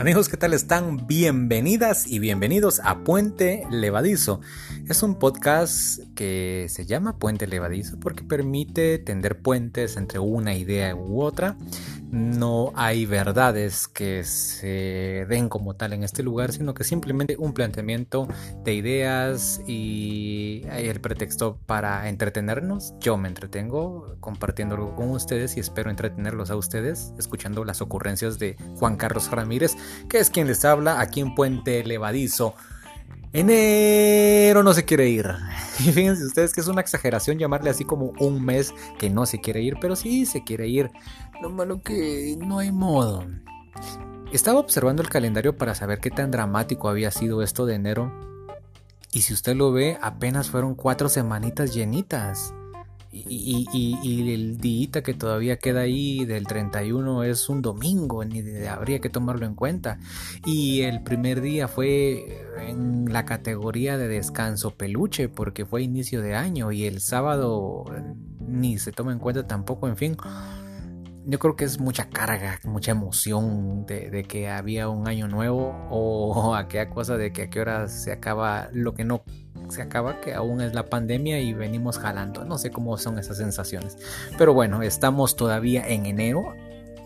Amigos, ¿qué tal están? Bienvenidas y bienvenidos a Puente Levadizo. Es un podcast que se llama Puente Levadizo porque permite tender puentes entre una idea u otra. No hay verdades que se den como tal en este lugar, sino que simplemente un planteamiento de ideas y el pretexto para entretenernos. Yo me entretengo compartiéndolo con ustedes y espero entretenerlos a ustedes escuchando las ocurrencias de Juan Carlos Ramírez, que es quien les habla aquí en Puente Levadizo. Enero no se quiere ir. Y fíjense ustedes que es una exageración llamarle así como un mes que no se quiere ir, pero sí se quiere ir. Lo malo que no hay modo. Estaba observando el calendario para saber qué tan dramático había sido esto de enero. Y si usted lo ve, apenas fueron cuatro semanitas llenitas. Y, el día que todavía queda ahí del 31 es un domingo, ni habría que tomarlo en cuenta. Y el primer día fue en la categoría de descanso peluche porque fue inicio de año y el sábado ni se toma en cuenta tampoco, en fin. Yo creo que es mucha carga, mucha emoción de, que había un año nuevo o aquella cosa de que a qué hora se acaba lo que no se acaba, que aún es la pandemia y venimos jalando. No sé cómo son esas sensaciones. Pero bueno, estamos todavía en enero.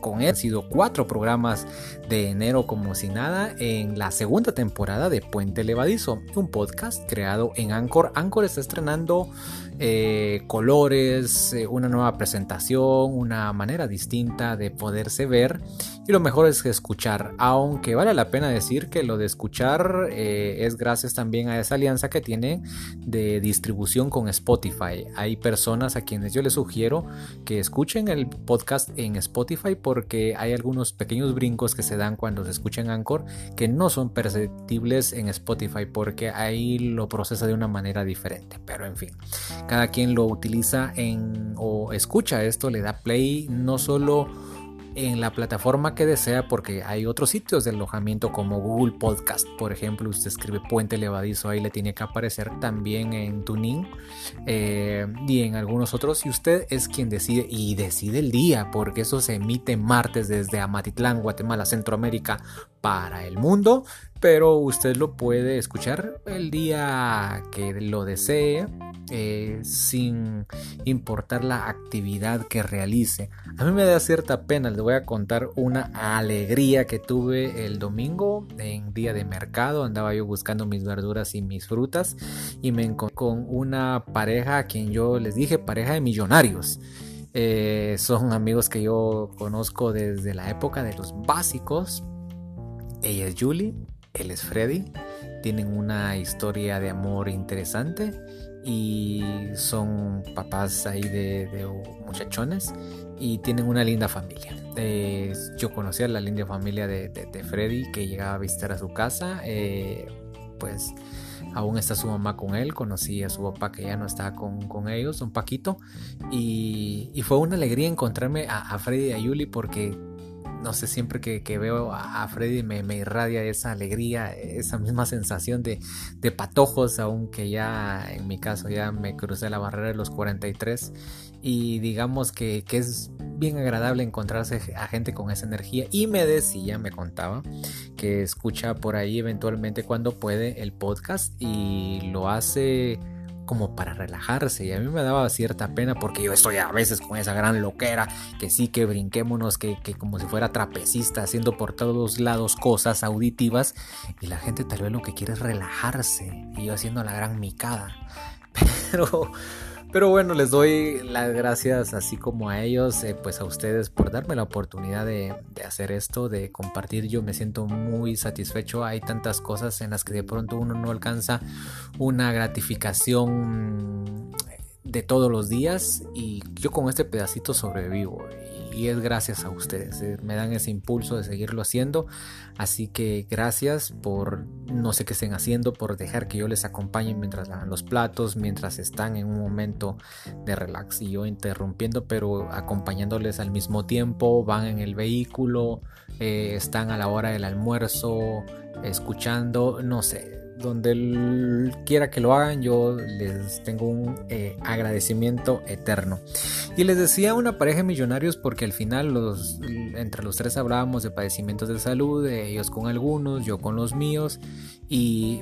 Con él han sido cuatro programas de enero como si nada en la segunda temporada de Puente Levadizo, un podcast creado en Anchor. Anchor está estrenando eh, colores, eh, una nueva presentación, una manera distinta de poderse ver y lo mejor es escuchar, aunque vale la pena decir que lo de escuchar eh, es gracias también a esa alianza que tiene de distribución con Spotify. Hay personas a quienes yo les sugiero que escuchen el podcast en Spotify porque hay algunos pequeños brincos que se dan cuando se escucha en Anchor que no son perceptibles en Spotify porque ahí lo procesa de una manera diferente. Pero en fin, cada quien lo utiliza o escucha esto, le da play no solo en la plataforma que desea porque hay otros sitios de alojamiento como Google Podcast, por ejemplo, usted escribe Puente Levadizo, ahí le tiene que aparecer también en Tuning eh, y en algunos otros y usted es quien decide y decide el día porque eso se emite martes desde Amatitlán, Guatemala, Centroamérica para el mundo, pero usted lo puede escuchar el día que lo desee eh, sin importar la actividad que realice. A mí me da cierta pena, les voy a contar una alegría que tuve el domingo en día de mercado. Andaba yo buscando mis verduras y mis frutas y me encontré con una pareja a quien yo les dije pareja de millonarios. Eh, son amigos que yo conozco desde la época de los básicos. Ella es Julie, él es Freddy. Tienen una historia de amor interesante y son papás ahí de, muchachones y tienen una linda familia. Eh, yo conocía la linda familia de, Freddy que llegaba a visitar a su casa, eh, pues aún está su mamá con él, conocí a su papá que ya no está con, ellos, un Paquito, y, fue una alegría encontrarme a, a Freddy y a Yuli porque no sé, siempre que, veo a, Freddy me, irradia esa alegría, esa misma sensación de, patojos, aunque ya en mi caso ya me crucé la barrera de los 43 y digamos que, es bien agradable encontrarse a gente con esa energía. Y me decía, me contaba, que escucha por ahí eventualmente cuando puede el podcast y lo hace como para relajarse y a mí me daba cierta pena porque yo estoy a veces con esa gran loquera que sí que brinquémonos que, que como si fuera trapecista haciendo por todos lados cosas auditivas y la gente tal vez lo que quiere es relajarse y yo haciendo la gran micada. Pero pero bueno, les doy las gracias así como a ellos, eh, pues a ustedes por darme la oportunidad de, hacer esto, de compartir. Yo me siento muy satisfecho. Hay tantas cosas en las que de pronto uno no alcanza una gratificación de todos los días y yo con este pedacito sobrevivo y es gracias a ustedes. Eh, me dan ese impulso de seguirlo haciendo. Así que gracias por no sé qué estén haciendo, por dejar que yo les acompañe mientras lavan los platos, mientras están en un momento de relax y yo interrumpiendo, pero acompañándoles al mismo tiempo. Van en el vehículo, eh, están a la hora del almuerzo, escuchando, no sé donde quiera que lo hagan, yo les tengo un eh, agradecimiento eterno. Y les decía una pareja de millonarios porque al final los, entre los tres hablábamos de padecimientos de salud, ellos con algunos, yo con los míos,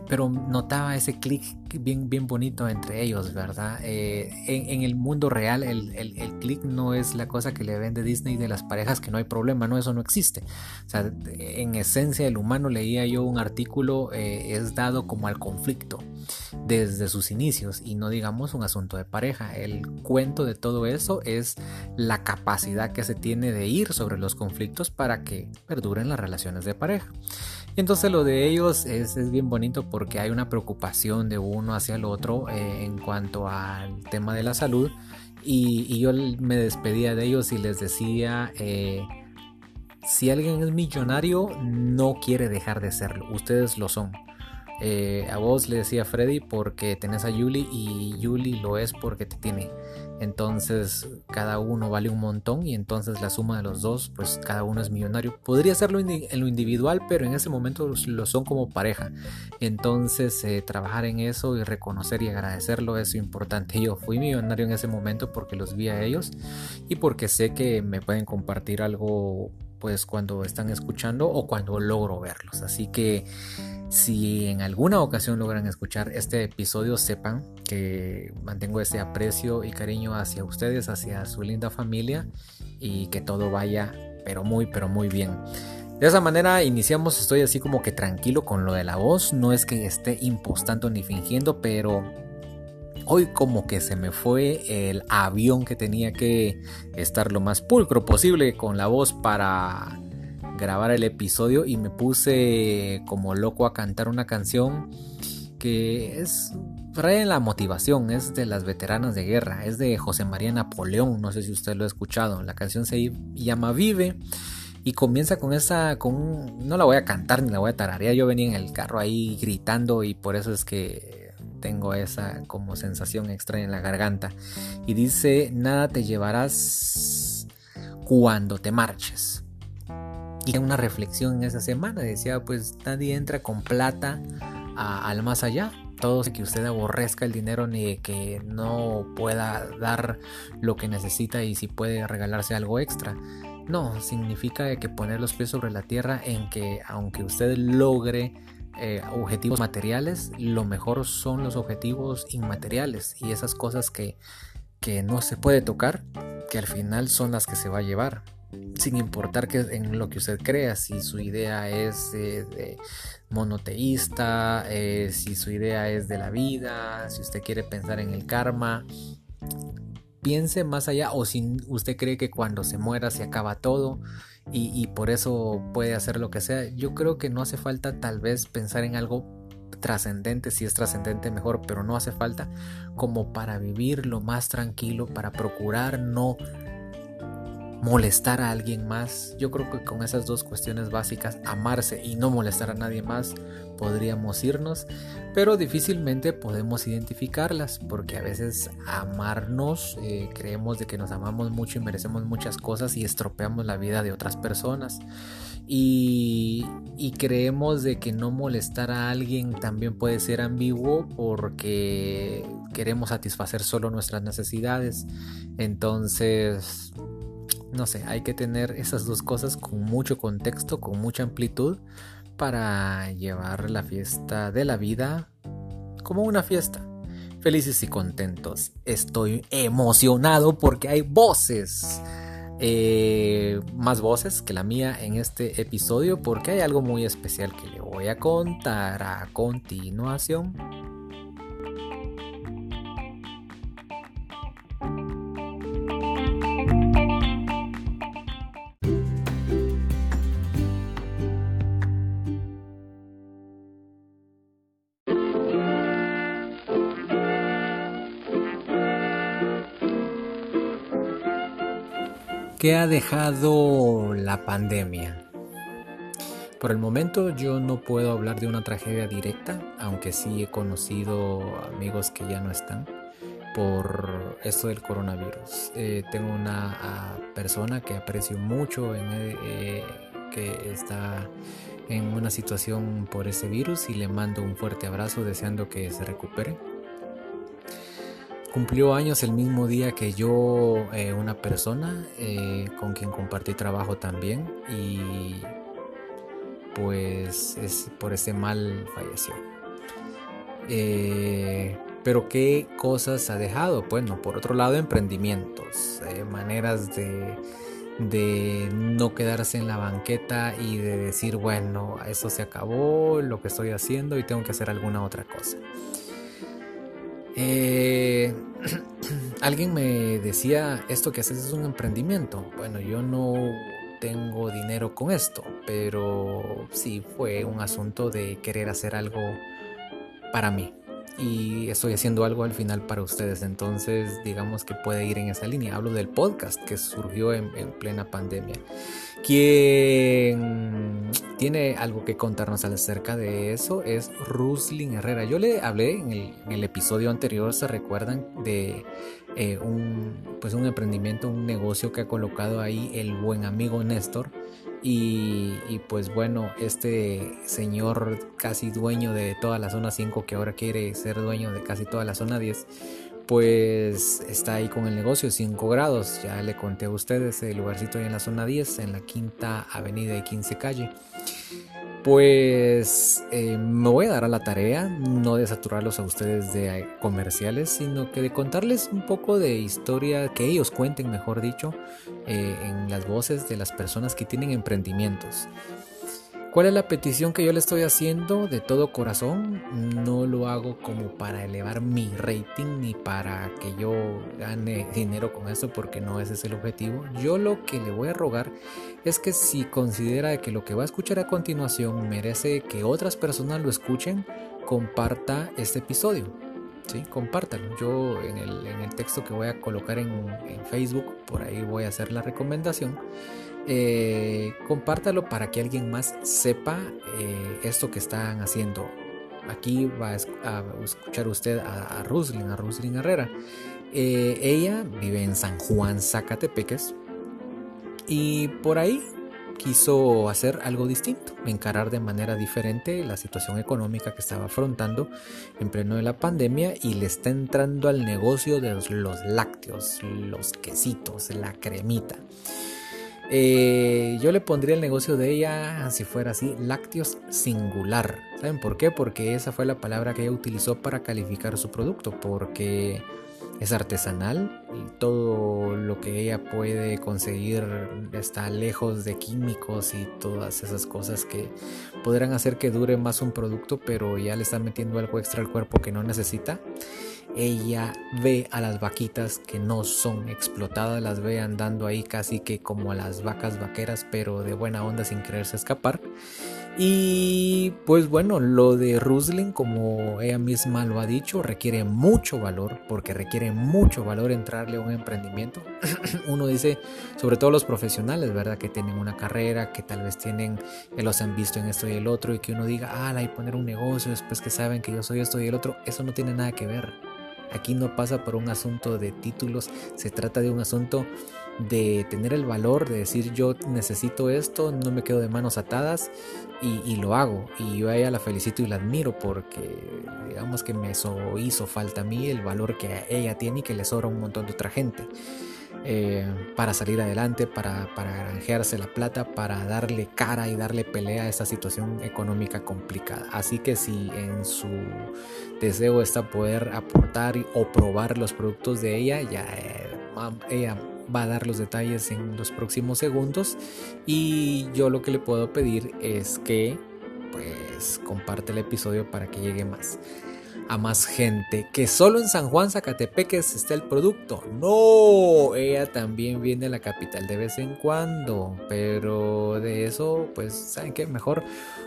pero notaba ese clic bien, bien bonito entre ellos, ¿verdad? Eh, en, el mundo real el, el, el clic no es la cosa que le vende Disney de las parejas que no hay problema, no, eso no existe. O sea, en esencia el humano leía yo un artículo, eh, es dado como al conflicto desde sus inicios y no digamos un asunto de pareja. El cuento de todo eso es la capacidad que se tiene de ir sobre los conflictos para que perduren las relaciones de pareja. Entonces lo de ellos es, bien bonito porque hay una preocupación de uno hacia el otro eh, en cuanto al tema de la salud y, yo me despedía de ellos y les decía, eh, si alguien es millonario no quiere dejar de serlo, ustedes lo son. Eh, a vos le decía Freddy porque tenés a Yuli y Yuli lo es porque te tiene. Entonces cada uno vale un montón y entonces la suma de los dos, pues cada uno es millonario. Podría serlo en lo individual, pero en ese momento lo son como pareja. Entonces eh, trabajar en eso y reconocer y agradecerlo es importante. Yo fui millonario en ese momento porque los vi a ellos y porque sé que me pueden compartir algo pues cuando están escuchando o cuando logro verlos. Así que si en alguna ocasión logran escuchar este episodio, sepan que mantengo ese aprecio y cariño hacia ustedes, hacia su linda familia y que todo vaya pero muy pero muy bien. De esa manera iniciamos, estoy así como que tranquilo con lo de la voz, no es que esté impostando ni fingiendo, pero Hoy como que se me fue el avión que tenía que estar lo más pulcro posible con la voz para grabar el episodio y me puse como loco a cantar una canción que es trae la motivación, es de las veteranas de guerra, es de José María Napoleón, no sé si usted lo ha escuchado, la canción se llama Vive y comienza con esa, con no la voy a cantar ni la voy a tararear, yo venía en el carro ahí gritando y por eso es que tengo esa como sensación extraña en la garganta. Y dice, nada te llevarás cuando te marches. Y una reflexión en esa semana, decía, pues nadie entra con plata al más allá. Todo que usted aborrezca el dinero ni que no pueda dar lo que necesita y si puede regalarse algo extra. No, significa que poner los pies sobre la tierra en que aunque usted logre eh, objetivos materiales, lo mejor son los objetivos inmateriales y esas cosas que, que no se puede tocar, que al final son las que se va a llevar sin importar que en lo que usted crea, si su idea es de monoteísta, eh, si su idea es de la vida, si usted quiere pensar en el karma, piense más allá o si usted cree que cuando se muera se acaba todo y, por eso puede hacer lo que sea. Yo creo que no hace falta tal vez pensar en algo trascendente, si es trascendente mejor, pero no hace falta como para vivir lo más tranquilo, para procurar no molestar a alguien más. Yo creo que con esas dos cuestiones básicas, amarse y no molestar a nadie más, podríamos irnos, pero difícilmente podemos identificarlas porque a veces amarnos, eh, creemos de que nos amamos mucho y merecemos muchas cosas y estropeamos la vida de otras personas. Y, y, creemos de que no molestar a alguien también puede ser ambiguo porque queremos satisfacer solo nuestras necesidades. Entonces, no sé, hay que tener esas dos cosas con mucho contexto, con mucha amplitud para llevar la fiesta de la vida como una fiesta. Felices y contentos. Estoy emocionado porque hay voces. Eh, más voces que la mía en este episodio porque hay algo muy especial que le voy a contar a continuación. ¿Qué ha dejado la pandemia? Por el momento yo no puedo hablar de una tragedia directa, aunque sí he conocido amigos que ya no están por esto del coronavirus. Eh, tengo una persona que aprecio mucho en, eh, que está en una situación por ese virus y le mando un fuerte abrazo deseando que se recupere. Cumplió años el mismo día que yo, eh, una persona eh, con quien compartí trabajo también y pues es, por ese mal falleció. Eh, pero qué cosas ha dejado. Bueno, por otro lado, emprendimientos, maneras de de no quedarse en la banqueta y de decir, bueno, eso se acabó, lo que estoy haciendo y tengo que hacer alguna otra cosa. Eh, alguien me decía, esto que haces es un emprendimiento. Bueno, yo no tengo dinero con esto, pero sí fue un asunto de querer hacer algo para mí y estoy haciendo algo al final para ustedes. Entonces, digamos que puede ir en esa línea. Hablo del podcast que surgió en, plena pandemia. Quien tiene algo que contarnos acerca de eso es Ruslin Herrera. Yo le hablé en el, episodio anterior, se recuerdan, de eh, un, pues un emprendimiento, un negocio que ha colocado ahí el buen amigo Néstor y, pues bueno, este señor casi dueño de toda la zona 5 que ahora quiere ser dueño de casi toda la zona 10, pues está ahí con el negocio 5 grados. Ya le conté a ustedes el lugarcito ahí en la zona 10, en la quinta avenida y 15 calle. Pues eh, me voy a dar a la tarea, no de saturarlos a ustedes de eh, comerciales, sino que de contarles un poco de historia, que ellos cuenten, mejor dicho, eh, en las voces de las personas que tienen emprendimientos. ¿Cuál es la petición que yo le estoy haciendo de todo corazón? No lo hago como para elevar mi rating ni para que yo gane dinero con eso porque no ese es el objetivo. Yo lo que le voy a rogar es que si considera que lo que va a escuchar a continuación merece que otras personas lo escuchen, comparta este episodio. ¿sí? Compártalo. Yo en el, texto que voy a colocar en, en Facebook, por ahí voy a hacer la recomendación eh, compártalo para que alguien más sepa eh, esto que están haciendo. Aquí va a, escuchar usted a, a Ruslin, a Ruslin Herrera. Eh, ella vive en San Juan, Zacatepeques. Y por ahí quiso hacer algo distinto, encarar de manera diferente la situación económica que estaba afrontando en pleno de la pandemia y le está entrando al negocio de los lácteos, los quesitos, la cremita. Eh, yo le pondría el negocio de ella, si fuera así, lácteos singular. ¿Saben por qué? Porque esa fue la palabra que ella utilizó para calificar su producto. Porque es artesanal y todo lo que ella puede conseguir está lejos de químicos y todas esas cosas que podrán hacer que dure más un producto, pero ya le están metiendo algo extra al cuerpo que no necesita ella ve a las vaquitas que no son explotadas, las ve andando ahí casi que como las vacas vaqueras, pero de buena onda sin quererse escapar. Y pues bueno, lo de Rusling, como ella misma lo ha dicho, requiere mucho valor, porque requiere mucho valor entrarle a un emprendimiento. Uno dice, sobre todo los profesionales, ¿verdad? Que tienen una carrera, que tal vez tienen, que los han visto en esto y el otro, y que uno diga, ah, y poner un negocio después que saben que yo soy esto y el otro, eso no tiene nada que ver Aquí no pasa por un asunto de títulos, se trata de un asunto de tener el valor de decir yo necesito esto, no me quedo de manos atadas y, lo hago. Y yo a ella la felicito y la admiro porque digamos que me hizo falta a mí el valor que ella tiene y que le sobra un montón de otra gente. Eh, para salir adelante, para, para granjearse la plata, para darle cara y darle pelea a esta situación económica complicada. Así que si en su deseo está poder aportar o probar los productos de ella, ya eh, ella va a dar los detalles en los próximos segundos y yo lo que le puedo pedir es que pues comparte el episodio para que llegue más a más gente. Que solo en San Juan Zacatepeques está el producto. No, ella también viene a la capital de vez en cuando. Pero de eso, pues, ¿saben qué? Mejor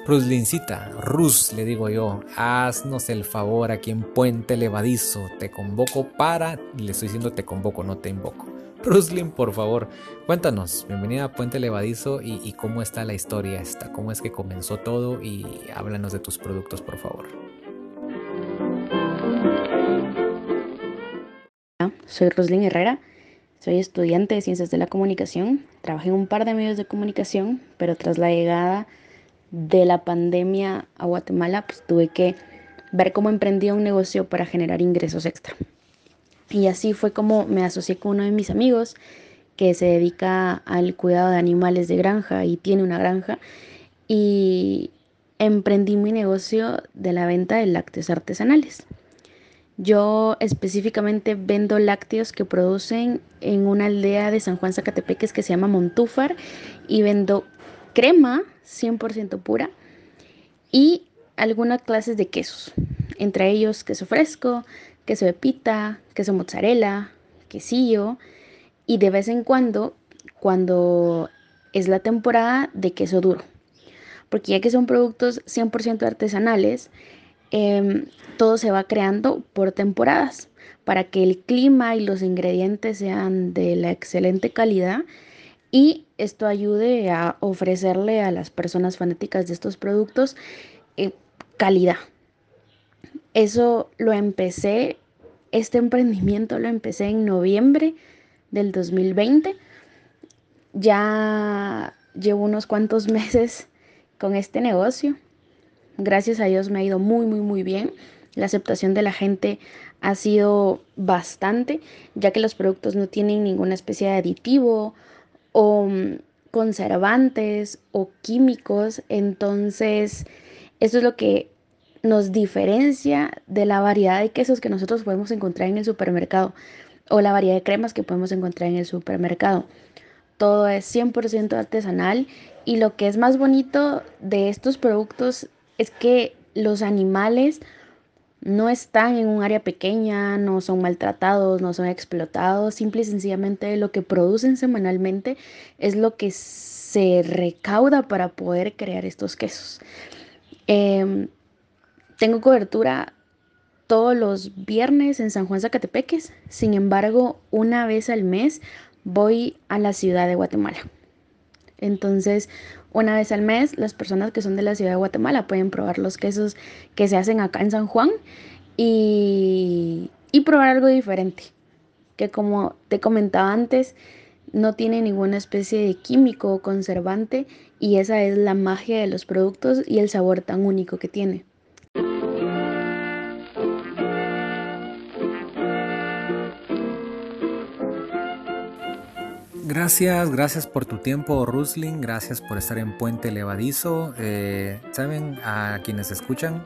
Ruslincita, Rus, le digo yo, haznos el favor aquí en Puente Levadizo. Te convoco para. Le estoy diciendo te convoco, no te invoco. Ruslin, por favor, cuéntanos. Bienvenida a Puente Levadizo y, y cómo está la historia esta, cómo es que comenzó todo y háblanos de tus productos, por favor. Soy Roslyn Herrera, soy estudiante de Ciencias de la Comunicación, trabajé en un par de medios de comunicación, pero tras la llegada de la pandemia a Guatemala, pues tuve que ver cómo emprendía un negocio para generar ingresos extra. Y así fue como me asocié con uno de mis amigos que se dedica al cuidado de animales de granja y tiene una granja. Y emprendí mi negocio de la venta de lácteos artesanales. Yo específicamente vendo lácteos que producen en una aldea de San Juan Zacatepeques que se llama Montúfar y vendo crema 100% pura y algunas clases de quesos, entre ellos queso fresco, queso de pita, queso mozzarella, quesillo y de vez en cuando, cuando es la temporada de queso duro, porque ya que son productos 100% artesanales, em, todo se va creando por temporadas para que el clima y los ingredientes sean de la excelente calidad y esto ayude a ofrecerle a las personas fanáticas de estos productos eh, calidad. Eso lo empecé, este emprendimiento lo empecé en noviembre del 2020. Ya llevo unos cuantos meses con este negocio. Gracias a Dios me ha ido muy, muy, muy bien. La aceptación de la gente ha sido bastante, ya que los productos no tienen ninguna especie de aditivo o mm, conservantes o químicos. Entonces, eso es lo que nos diferencia de la variedad de quesos que nosotros podemos encontrar en el supermercado o la variedad de cremas que podemos encontrar en el supermercado. Todo es 100% artesanal y lo que es más bonito de estos productos es que los animales no están en un área pequeña, no son maltratados, no son explotados, simple y sencillamente lo que producen semanalmente es lo que se recauda para poder crear estos quesos. Em, tengo cobertura todos los viernes en San Juan Zacatepeques. Sin embargo, una vez al mes voy a la ciudad de Guatemala. Entonces, una vez al mes, las personas que son de la ciudad de Guatemala pueden probar los quesos que se hacen acá en San Juan y, probar algo diferente. Que como te comentaba antes, no tiene ninguna especie de químico o conservante y esa es la magia de los productos y el sabor tan único que tiene. Gracias, gracias por tu tiempo, Rusling. Gracias por estar en Puente Levadizo. Eh, Saben, a quienes escuchan,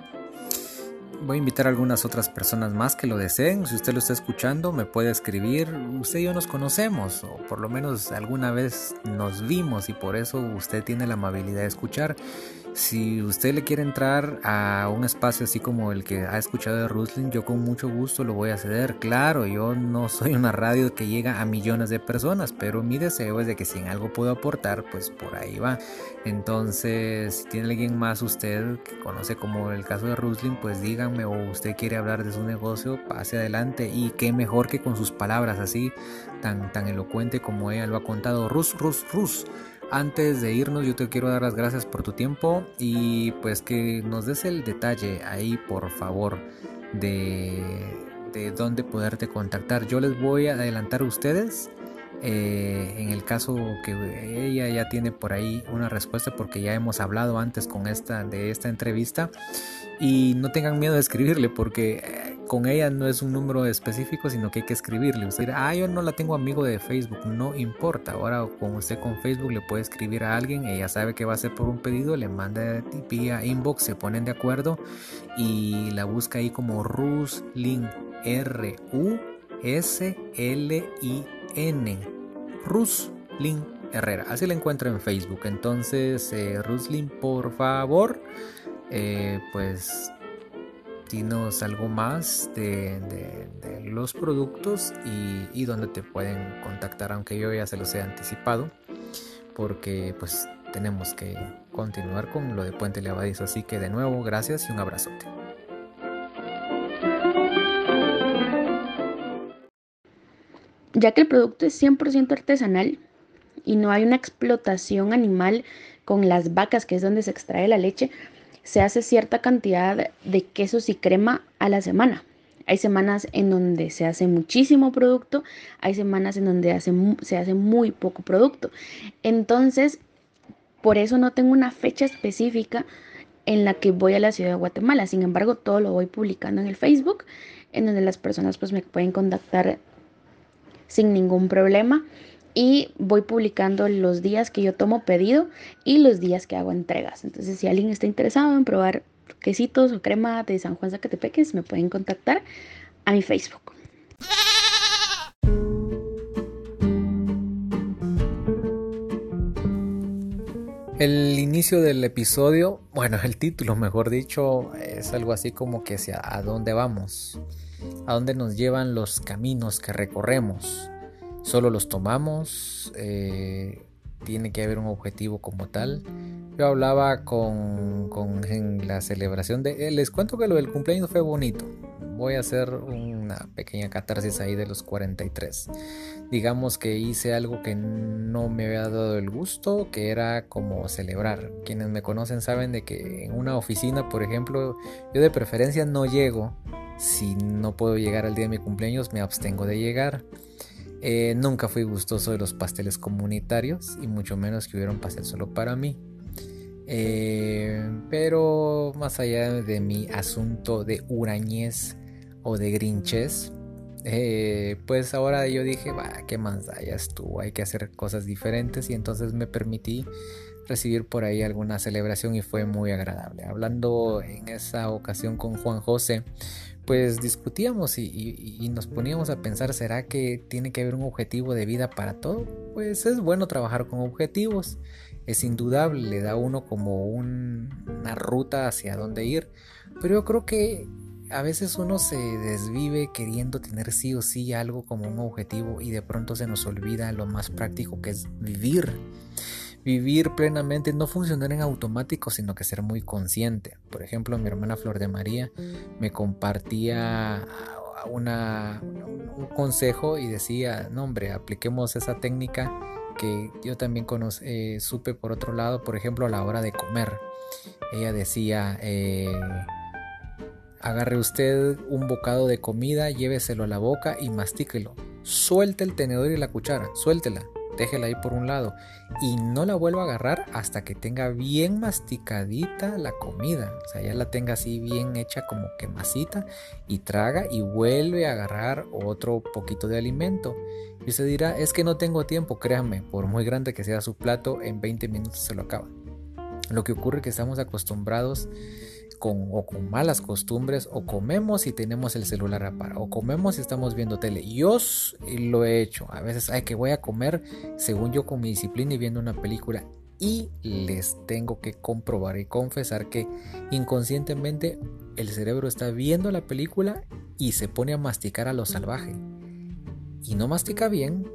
voy a invitar a algunas otras personas más que lo deseen. Si usted lo está escuchando, me puede escribir. Usted y yo nos conocemos, o por lo menos alguna vez nos vimos, y por eso usted tiene la amabilidad de escuchar. Si usted le quiere entrar a un espacio así como el que ha escuchado de Rusling, yo con mucho gusto lo voy a ceder. Claro, yo no soy una radio que llega a millones de personas, pero mi deseo es de que si en algo puedo aportar, pues por ahí va. Entonces, si tiene alguien más usted que conoce como el caso de Rusling, pues díganme o usted quiere hablar de su negocio, pase adelante. Y qué mejor que con sus palabras así, tan, tan elocuente como ella lo ha contado. Rus, Rus, Rus. Antes de irnos yo te quiero dar las gracias por tu tiempo y pues que nos des el detalle ahí por favor de, de dónde poderte contactar. Yo les voy a adelantar a ustedes eh, en el caso que ella ya tiene por ahí una respuesta porque ya hemos hablado antes con esta de esta entrevista y no tengan miedo de escribirle porque eh, con ella no es un número específico sino que hay que escribirle. Usted ah yo no la tengo amigo de Facebook no importa. Ahora con usted con Facebook le puede escribir a alguien ella sabe que va a ser por un pedido le manda vía inbox se ponen de acuerdo y la busca ahí como Ruslin R U S L I N Ruslin Herrera así la encuentro en Facebook entonces eh, Ruslin por favor eh, pues dinos algo más de, los productos y, dónde te pueden contactar, aunque yo ya se los he anticipado, porque pues tenemos que continuar con lo de Puente Levadizo. Así que de nuevo, gracias y un abrazote. Ya que el producto es 100% artesanal y no hay una explotación animal con las vacas, que es donde se extrae la leche, se hace cierta cantidad de quesos y crema a la semana. Hay semanas en donde se hace muchísimo producto, hay semanas en donde se hace muy poco producto. Entonces, Por eso no tengo una fecha específica en la que voy a la ciudad de Guatemala. Sin embargo, todo lo voy publicando en el Facebook, en donde las personas pues me pueden contactar sin ningún problema y voy publicando los días que yo tomo pedido y los días que hago entregas. Entonces, si alguien está interesado en probar quesitos o crema de San Juan Zacatepeques, me pueden contactar a mi Facebook. El inicio del episodio, bueno, el título, mejor dicho, es algo así como que hacia a dónde vamos, a dónde nos llevan los caminos que recorremos. Solo los tomamos, eh, tiene que haber un objetivo como tal. Yo hablaba con, con en la celebración de... Eh, les cuento que lo del cumpleaños fue bonito voy a hacer una pequeña catarsis ahí de los 43. Digamos que hice algo que no me había dado el gusto, que era como celebrar. Quienes me conocen saben de que en una oficina, por ejemplo, yo de preferencia no llego. Si no puedo llegar al día de mi cumpleaños, me abstengo de llegar. Eh, nunca fui gustoso de los pasteles comunitarios y mucho menos que hubiera un pastel solo para mí. Eh, pero más allá de mi asunto de hurañez o de Grinches, eh, pues ahora yo dije, va, ¿qué más da? Ya estuvo, hay que hacer cosas diferentes y entonces me permití recibir por ahí alguna celebración y fue muy agradable. Hablando en esa ocasión con Juan José, pues discutíamos y, nos poníamos a pensar, ¿será que tiene que haber un objetivo de vida para todo? Pues es bueno trabajar con objetivos, es indudable, le da uno como una ruta hacia dónde ir, pero yo creo que a veces uno se desvive queriendo tener sí o sí algo como un objetivo y de pronto se nos olvida lo más práctico que es vivir. Vivir plenamente, no funcionar en automático, sino que ser muy consciente. Por ejemplo, mi hermana Flor de María me compartía una, un consejo y decía, no hombre, apliquemos esa técnica que yo también eh, supe por otro lado, por ejemplo, a la hora de comer. Ella decía, eh, Agarre usted un bocado de comida, lléveselo a la boca y mastíquelo. Suelte el tenedor y la cuchara, suéltela, déjela ahí por un lado y no la vuelva a agarrar hasta que tenga bien masticadita la comida. O sea, ya la tenga así bien hecha como que masita y traga y vuelve a agarrar otro poquito de alimento. Y usted dirá, es que no tengo tiempo, créanme, por muy grande que sea su plato, en 20 minutos se lo acaba. Lo que ocurre es que estamos acostumbrados con, o con malas costumbres o comemos y tenemos el celular apagado o comemos y estamos viendo tele. Yo lo he hecho. A veces hay que voy a comer según yo con mi disciplina y viendo una película y les tengo que comprobar y confesar que inconscientemente el cerebro está viendo la película y se pone a masticar a lo salvaje. Y no mastica bien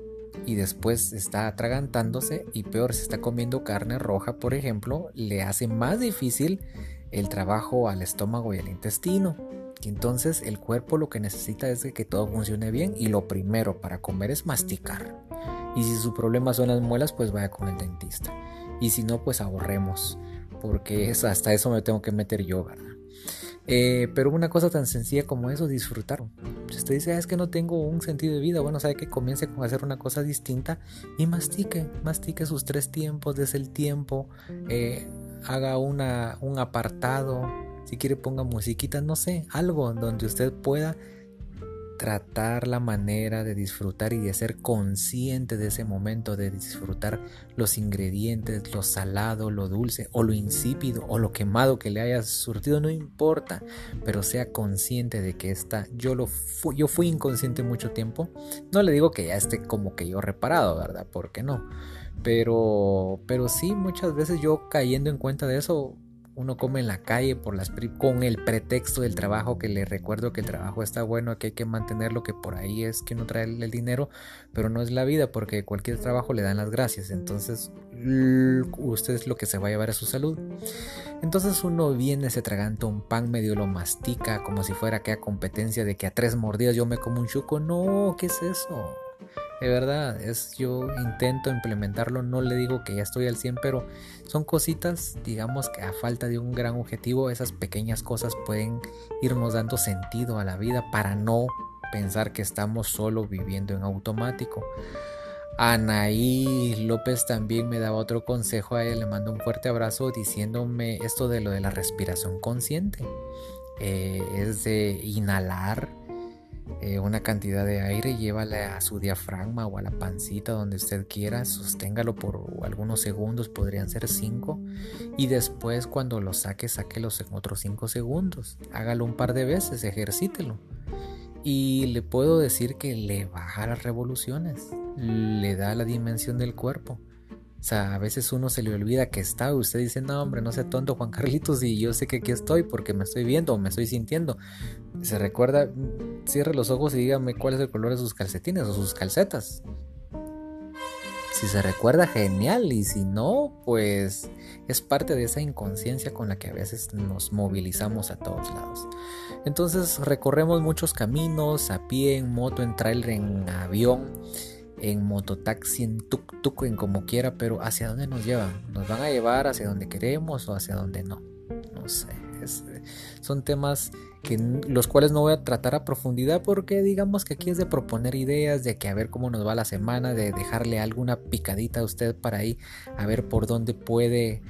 y después está atragantándose y peor se está comiendo carne roja, por ejemplo, le hace más difícil el trabajo al estómago y al intestino. Y entonces el cuerpo lo que necesita es que todo funcione bien y lo primero para comer es masticar. Y si su problema son las muelas, pues vaya con el dentista. Y si no, pues ahorremos, porque hasta eso me tengo que meter yo, ¿verdad? Eh, pero una cosa tan sencilla como eso, disfrutar. Si usted dice, ah, es que no tengo un sentido de vida, bueno, sabe que comience con hacer una cosa distinta y mastique, mastique sus tres tiempos, desde el tiempo, eh, haga una, un apartado, si quiere ponga musiquita, no sé, algo donde usted pueda tratar la manera de disfrutar y de ser consciente de ese momento, de disfrutar los ingredientes, lo salado, lo dulce o lo insípido o lo quemado que le haya surtido, no importa, pero sea consciente de que está, yo, lo yo fui inconsciente mucho tiempo, no le digo que ya esté como que yo reparado, ¿verdad? Porque no, pero, pero sí, muchas veces yo cayendo en cuenta de eso, uno come en la calle por las con el pretexto del trabajo que le recuerdo que el trabajo está bueno, que hay que mantenerlo, que por ahí es que no trae el dinero, pero no es la vida porque cualquier trabajo le dan las gracias, entonces usted es lo que se va a llevar a su salud. Entonces uno viene, se traganta un pan, medio lo mastica como si fuera que a competencia de que a tres mordidas yo me como un chuco, no, ¿qué es eso? De verdad, es yo intento implementarlo, no le digo que ya estoy al 100, pero son cositas, digamos que a falta de un gran objetivo, esas pequeñas cosas pueden irnos dando sentido a la vida para no pensar que estamos solo viviendo en automático. Anaí López también me daba otro consejo a él, le mando un fuerte abrazo diciéndome esto de lo de la respiración consciente. Eh, es de inhalar eh, una cantidad de aire, llévale a su diafragma o a la pancita donde usted quiera, sosténgalo por algunos segundos, podrían ser 5, y después cuando lo saque, sáquelos en otros 5 segundos. Hágalo un par de veces, ejercítelo. Y le puedo decir que le baja las revoluciones, le da la dimensión del cuerpo. O sea, a veces uno se le olvida que está. Usted dice, no, hombre, no sé tonto, Juan Carlitos, y yo sé que aquí estoy porque me estoy viendo o me estoy sintiendo. Se recuerda, cierre los ojos y dígame cuál es el color de sus calcetines o sus calcetas. Si se recuerda, genial. Y si no, pues es parte de esa inconsciencia con la que a veces nos movilizamos a todos lados. Entonces recorremos muchos caminos, a pie, en moto, en trailer, en avión en mototaxi, en tuk-tuk, en como quiera, pero ¿hacia dónde nos llevan? ¿Nos van a llevar hacia donde queremos o hacia donde no? No sé. son temas que los cuales no voy a tratar a profundidad porque digamos que aquí es de proponer ideas, de que a ver cómo nos va la semana, de dejarle alguna picadita a usted para ahí, a ver por dónde puede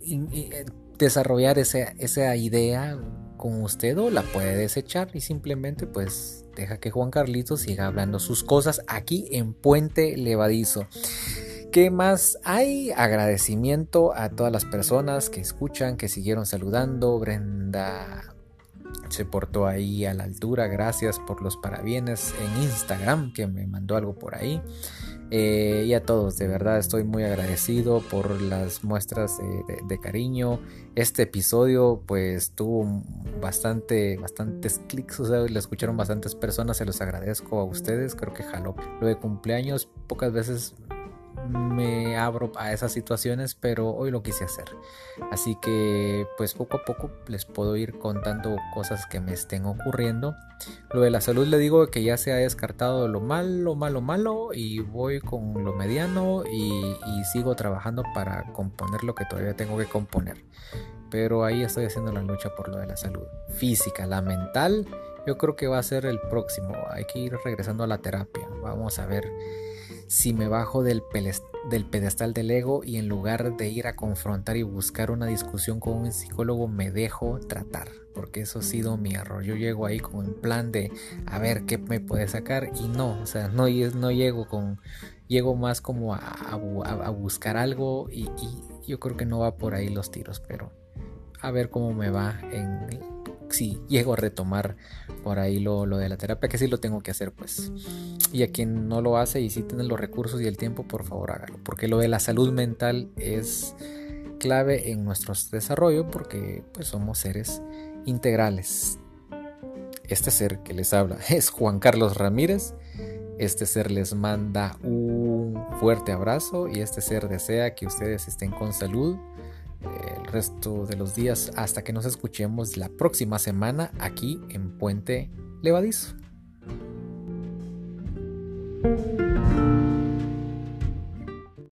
eh, desarrollar esa, esa idea con usted o la puede desechar y simplemente pues deja que Juan Carlitos siga hablando sus cosas aquí en Puente Levadizo. ¿Qué más hay? Agradecimiento a todas las personas que escuchan, que siguieron saludando. Brenda se portó ahí a la altura. Gracias por los parabienes en Instagram, que me mandó algo por ahí. Eh, y a todos, de verdad estoy muy agradecido por las muestras de, cariño. Este episodio pues tuvo bastante, bastantes clics, o sea, lo escucharon bastantes personas, se los agradezco a ustedes, creo que jaló. Lo de cumpleaños pocas veces me abro a esas situaciones, pero hoy lo quise hacer. Así que pues poco a poco les puedo ir contando cosas que me estén ocurriendo. Lo de la salud le digo que ya se ha descartado lo malo, malo, malo y voy con lo mediano y, y sigo trabajando para componer lo que todavía tengo que componer. Pero ahí estoy haciendo la lucha por lo de la salud física, la mental. Yo creo que va a ser el próximo. Hay que ir regresando a la terapia. Vamos a ver si me bajo del, pedestal del ego y en lugar de ir a confrontar y buscar una discusión con un psicólogo me dejo tratar, porque eso ha sido mi error. Yo llego ahí con un plan de a ver qué me puede sacar y no, o sea, no, llego con, llego más como a, buscar algo y, y yo creo que no va por ahí los tiros, pero a ver cómo me va en si llego a retomar por ahí lo, de la terapia, que sí lo tengo que hacer, pues. Y a quien no lo hace y sí tiene los recursos y el tiempo, por favor hágalo. Porque lo de la salud mental es clave en nuestro desarrollo porque pues somos seres integrales. Este ser que les habla es Juan Carlos Ramírez. Este ser les manda un fuerte abrazo y este ser desea que ustedes estén con salud, el resto de los días hasta que nos escuchemos la próxima semana aquí en Puente Levadizo.